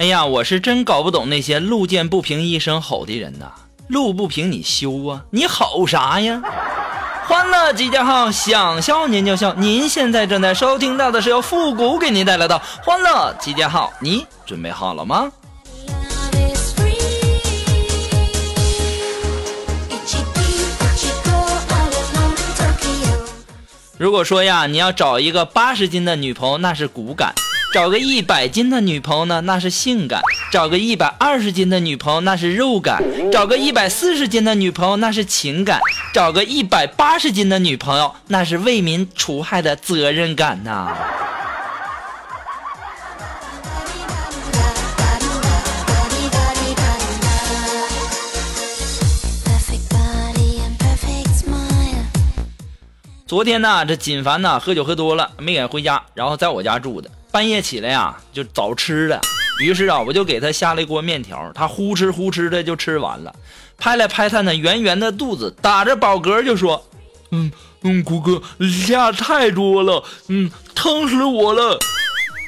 哎呀，我是真搞不懂那些路见不平一声吼的人呐！路不平你修啊，你吼啥呀？欢乐集结号，想笑您就笑。您现在正在收听到的是由复古给您带来的欢乐集结号，你准备好了吗？如果说呀，你要找一个八十斤的女朋友，那是骨感。找个一百斤的女朋友呢，那是性感；找个一百二十斤的女朋友，那是肉感；找个一百四十斤的女朋友，那是情感；找个一百八十斤的女朋友，那是为民除害的责任感呐。昨天呢，这锦凡呢喝酒喝多了，没敢回家，然后在我家住的。半夜起来呀，就找吃的。于是啊，我就给他下了一锅面条，他呼哧呼哧的就吃完了，拍了拍他那圆圆的肚子，打着饱嗝就说：“嗯嗯，谷哥下太多了，嗯，疼死我了。”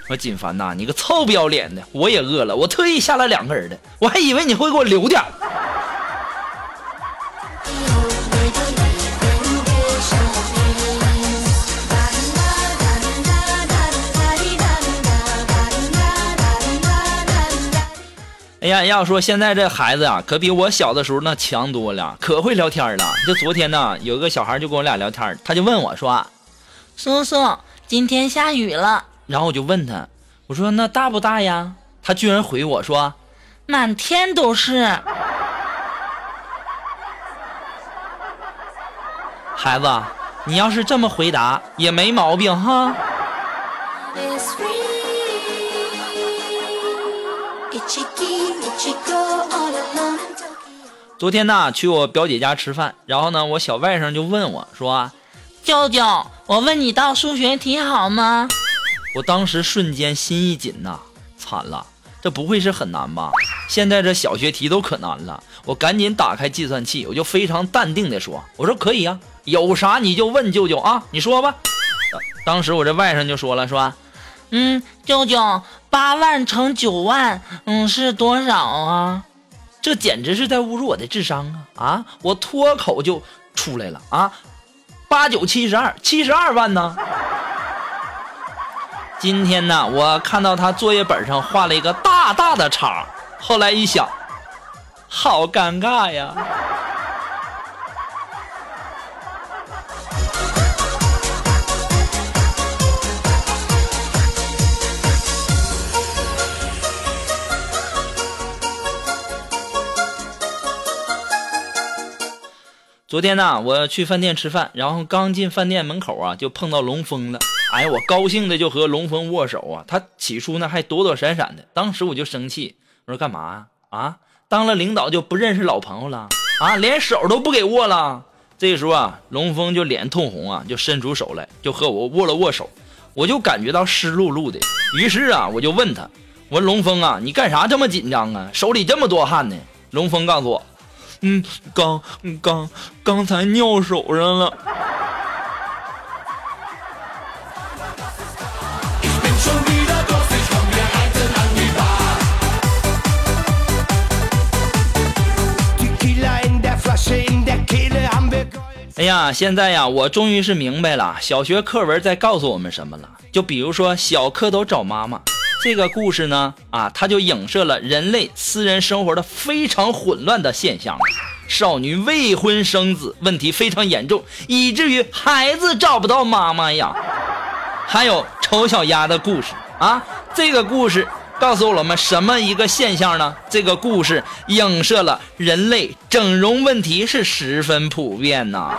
我锦凡呐，你个臭不要脸的，我也饿了，我特意下了两个人的，我还以为你会给我留点。呀，要说现在这孩子啊，可比我小的时候那强多了，可会聊天了。就昨天呢，有个小孩就跟我俩聊天，他就问我说：“叔叔，今天下雨了。”然后我就问他，我说：“那大不大呀？”他居然回我说：“满天都是。”孩子，你要是这么回答也没毛病哈。昨天呢，去我表姐家吃饭，然后呢，我小外甥就问我说：“舅舅，我问你道数学题好吗？”我当时瞬间心一紧呐，惨了，这不会是很难吧？现在这小学题都可难了，我赶紧打开计算器，我就非常淡定的说：“我说可以呀，有啥你就问舅舅啊，你说吧。”当时我这外甥就说了，说：“嗯，舅舅，八万乘九万，嗯，是多少啊？”这简直是在侮辱我的智商啊！啊，我脱口就出来了啊，八九七十二，七十二万呢。今天呢，我看到他作业本上画了一个大大的叉，后来一想，好尴尬呀。昨天呢，我去饭店吃饭，然后刚进饭店门口啊，就碰到龙峰了。哎呀，我高兴的就和龙峰握手啊。他起初呢还躲躲闪闪的，当时我就生气，我说干嘛呀？啊，当了领导就不认识老朋友了？啊，连手都不给握了？这时候啊，龙峰就脸通红啊，就伸出手来，就和我握了握手。我就感觉到湿漉漉的，于是啊，我就问他，我说龙峰啊，你干啥这么紧张啊？手里这么多汗呢？龙峰告诉我。嗯，刚刚刚才尿手上了。哎呀，现在呀，我终于是明白了，小学课文在告诉我们什么了。就比如说，小蝌蚪找妈妈这个故事呢，啊，它就影射了人类私人生活的非常混乱的现象。少女未婚生子，问题非常严重，以至于孩子找不到妈妈呀。还有丑小鸭的故事啊，这个故事告诉我们什么一个现象呢？这个故事影射了人类整容问题是十分普遍呐。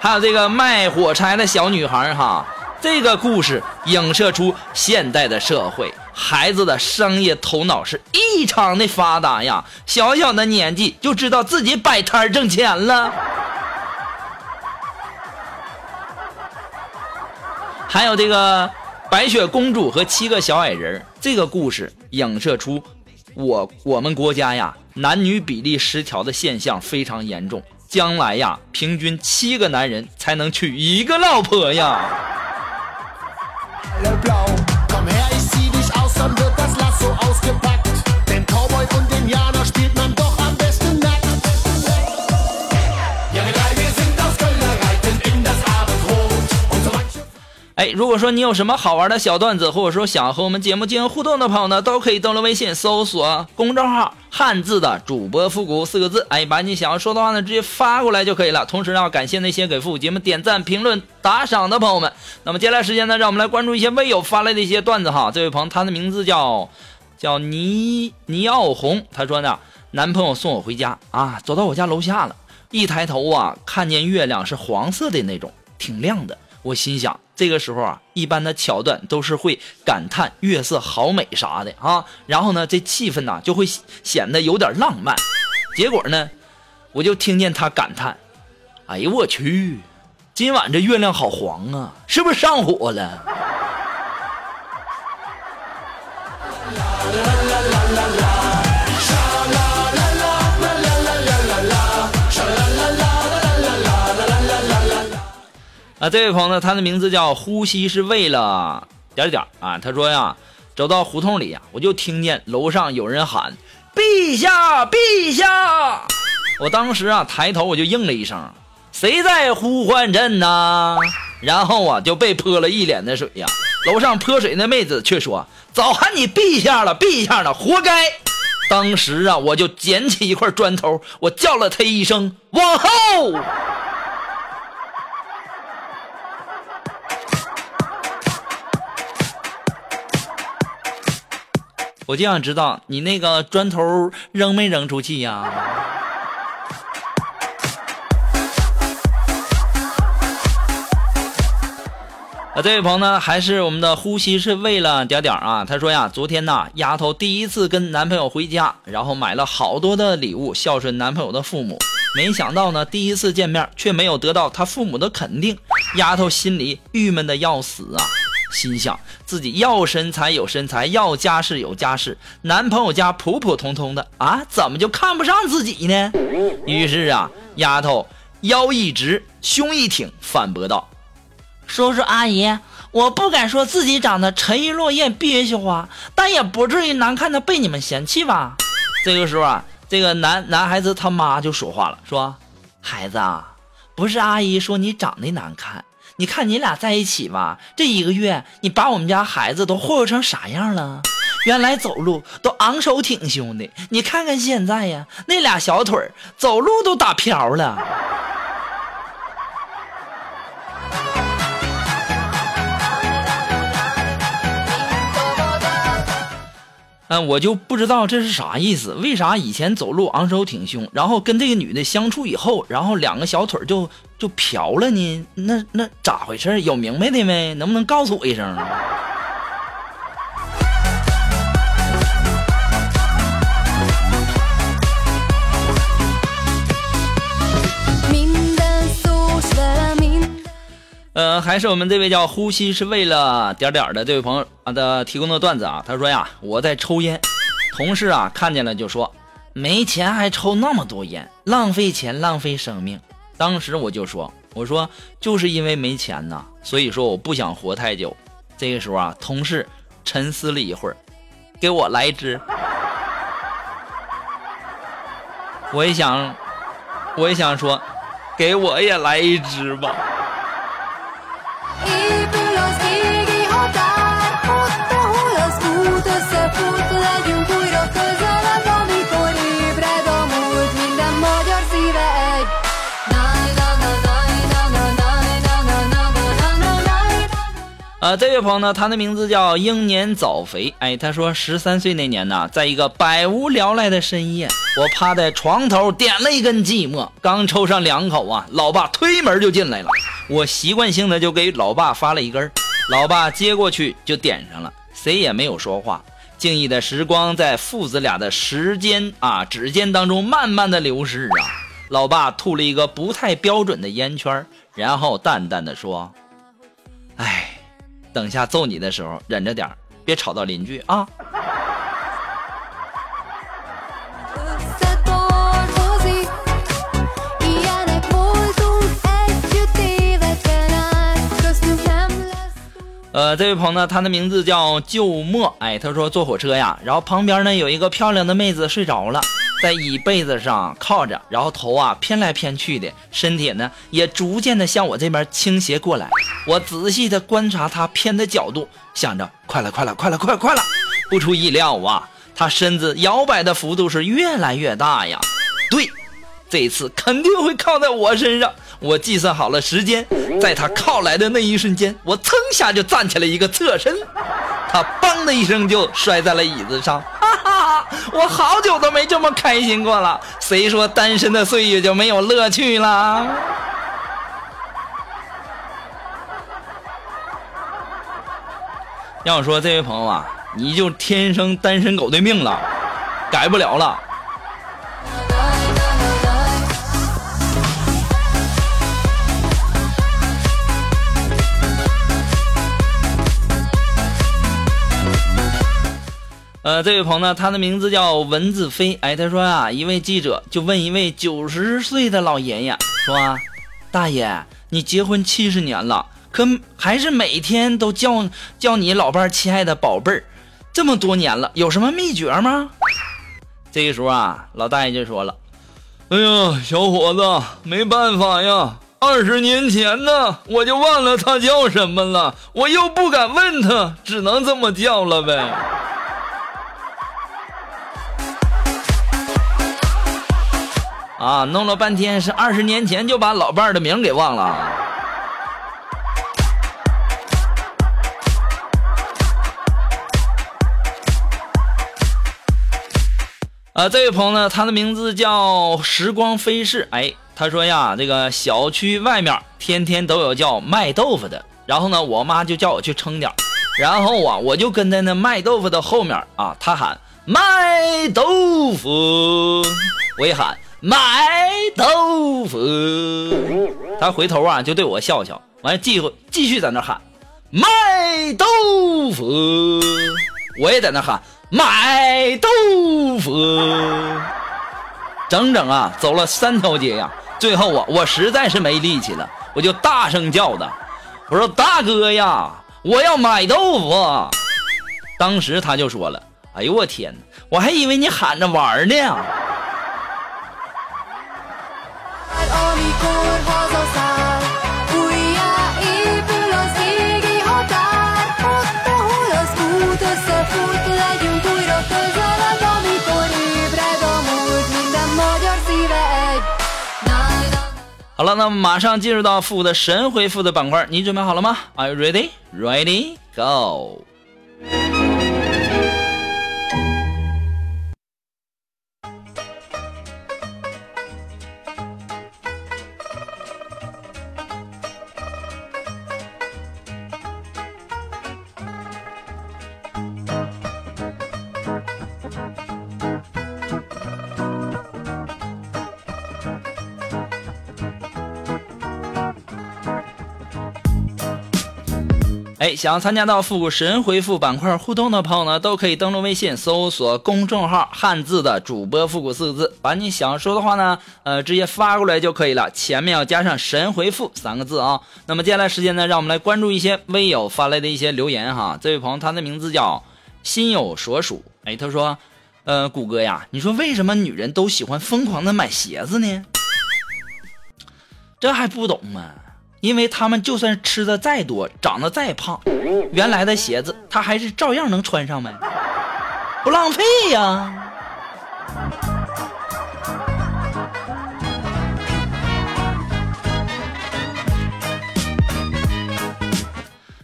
还有这个卖火柴的小女孩哈，这个故事影射出现代的社会孩子的商业头脑是异常的发达呀，小小的年纪就知道自己摆摊挣钱了。还有这个白雪公主和七个小矮人这个故事影射出我我们国家呀男女比例失调的现象非常严重，将来呀平均七个男人才能娶一个老婆呀。hellblau. Komm her, ich zieh dich aus, dann wird das Lasso ausgepackt. 哎，如果说你有什么好玩的小段子，或者说想和我们节目进行互动的朋友呢，都可以登录微信搜索公众号“汉字的主播复古”四个字，哎，把你想要说的话呢直接发过来就可以了。同时要感谢那些给复古节目点赞、评论、打赏的朋友们。那么接下来时间呢，让我们来关注一些微友发来的一些段子哈。这位朋友他的名字叫叫倪倪奥红，他说呢，男朋友送我回家啊，走到我家楼下了，一抬头啊，看见月亮是黄色的那种，挺亮的。我心想，这个时候啊，一般的桥段都是会感叹月色好美啥的啊，然后呢，这气氛呢就会显得有点浪漫。结果呢，我就听见他感叹：“哎呦我去，今晚这月亮好黄啊，是不是上火了？”啊，这位朋友，他的名字叫呼吸是为了点点啊。他说呀，走到胡同里呀，我就听见楼上有人喊：“陛下，陛下！”我当时啊，抬头我就应了一声：“谁在呼唤朕呢？”然后啊，就被泼了一脸的水呀。楼上泼水那妹子却说：“早喊你陛下了，陛下了，活该！”当时啊，我就捡起一块砖头，我叫了他一声：“往后！”我就想知道你那个砖头扔没扔出去呀？啊，这位朋友呢，还是我们的呼吸是为了点点啊。他说呀，昨天呐，丫头第一次跟男朋友回家，然后买了好多的礼物孝顺男朋友的父母，没想到呢，第一次见面却没有得到他父母的肯定，丫头心里郁闷的要死啊。心想自己要身材有身材，要家世有家世，男朋友家普普通通的啊，怎么就看不上自己呢？于是啊，丫头腰一直，胸一挺，反驳道：“叔叔阿姨，我不敢说自己长得沉鱼落雁、闭月羞花，但也不至于难看的被你们嫌弃吧？”这个时候啊，这个男男孩子他妈就说话了，说：“孩子啊，不是阿姨说你长得难看。”你看你俩在一起吧，这一个月你把我们家孩子都霍霍成啥样了？原来走路都昂首挺胸的，你看看现在呀，那俩小腿走路都打飘了。嗯，我就不知道这是啥意思，为啥以前走路昂首挺胸，然后跟这个女的相处以后，然后两个小腿就就瓢了呢？那那咋回事？有明白的没？能不能告诉我一声？呃，还是我们这位叫呼吸是为了点点的这位朋友啊的提供的段子啊，他说呀，我在抽烟，同事啊看见了就说，没钱还抽那么多烟，浪费钱浪费生命。当时我就说，我说就是因为没钱呐，所以说我不想活太久。这个时候啊，同事沉思了一会儿，给我来一支。我也想，我也想说，给我也来一支吧。呃，这位朋友呢，他的名字叫英年早肥。哎，他说十三岁那年呢，在一个百无聊赖的深夜，我趴在床头点了一根寂寞，刚抽上两口啊，老爸推门就进来了。我习惯性的就给老爸发了一根，老爸接过去就点上了。谁也没有说话。静谧的时光在父子俩的时间啊指尖当中慢慢的流逝啊。老爸吐了一个不太标准的烟圈，然后淡淡的说：“哎，等下揍你的时候忍着点别吵到邻居啊。”呃，这位朋友呢，他的名字叫旧墨，哎，他说坐火车呀，然后旁边呢有一个漂亮的妹子睡着了，在椅背子上靠着，然后头啊偏来偏去的，身体呢也逐渐的向我这边倾斜过来。我仔细的观察她偏的角度，想着快了，快了，快了，快快了。不出意料啊，她身子摇摆的幅度是越来越大呀。对，这次肯定会靠在我身上。我计算好了时间，在他靠来的那一瞬间，我噌下就站起来一个侧身，他嘣的一声就摔在了椅子上，哈哈！我好久都没这么开心过了。谁说单身的岁月就没有乐趣了？要说这位朋友啊，你就天生单身狗的命了，改不了了。呃，这位朋友呢，他的名字叫文字飞。哎，他说啊，一位记者就问一位九十岁的老爷爷说：“大爷，你结婚七十年了，可还是每天都叫叫你老伴儿亲爱的宝贝儿，这么多年了，有什么秘诀吗？”这个时候啊，老大爷就说了：“哎呀，小伙子，没办法呀，二十年前呢，我就忘了他叫什么了，我又不敢问他，只能这么叫了呗。”啊，弄了半天是二十年前就把老伴儿的名给忘了。啊，这位朋友呢，他的名字叫时光飞逝。哎，他说呀，这个小区外面天天都有叫卖豆腐的，然后呢，我妈就叫我去称点然后啊，我就跟在那卖豆腐的后面啊，他喊卖豆腐，我也喊。买豆腐，他回头啊就对我笑笑，完了继续继续在那喊卖豆腐，我也在那喊买豆腐，整整啊走了三条街呀，最后啊我实在是没力气了，我就大声叫的，我说大哥呀，我要买豆腐。当时他就说了，哎呦我天我还以为你喊着玩呢。好了，那么马上进入到复的神回复的板块，你准备好了吗？Are you ready? Ready? Go! 哎，想要参加到复古神回复板块互动的朋友呢，都可以登录微信搜索公众号“汉字的主播复古”四个字，把你想说的话呢，呃，直接发过来就可以了，前面要加上“神回复”三个字啊。那么接下来时间呢，让我们来关注一些微友发来的一些留言哈。这位朋友他的名字叫心有所属，哎，他说，呃，谷歌呀，你说为什么女人都喜欢疯狂的买鞋子呢？这还不懂吗？因为他们就算吃的再多，长得再胖，原来的鞋子他还是照样能穿上呗，不浪费呀。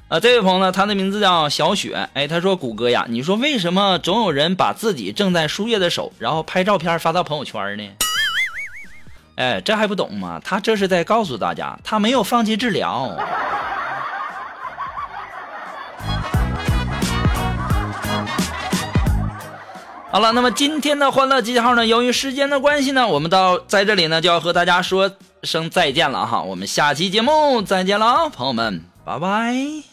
啊，这位朋友呢，他的名字叫小雪，哎，他说：“谷歌呀，你说为什么总有人把自己正在输液的手，然后拍照片发到朋友圈呢？”哎，这还不懂吗？他这是在告诉大家，他没有放弃治疗。好了，那么今天的欢乐集结号呢，由于时间的关系呢，我们到在这里呢，就要和大家说声再见了哈，我们下期节目再见了啊，朋友们，拜拜。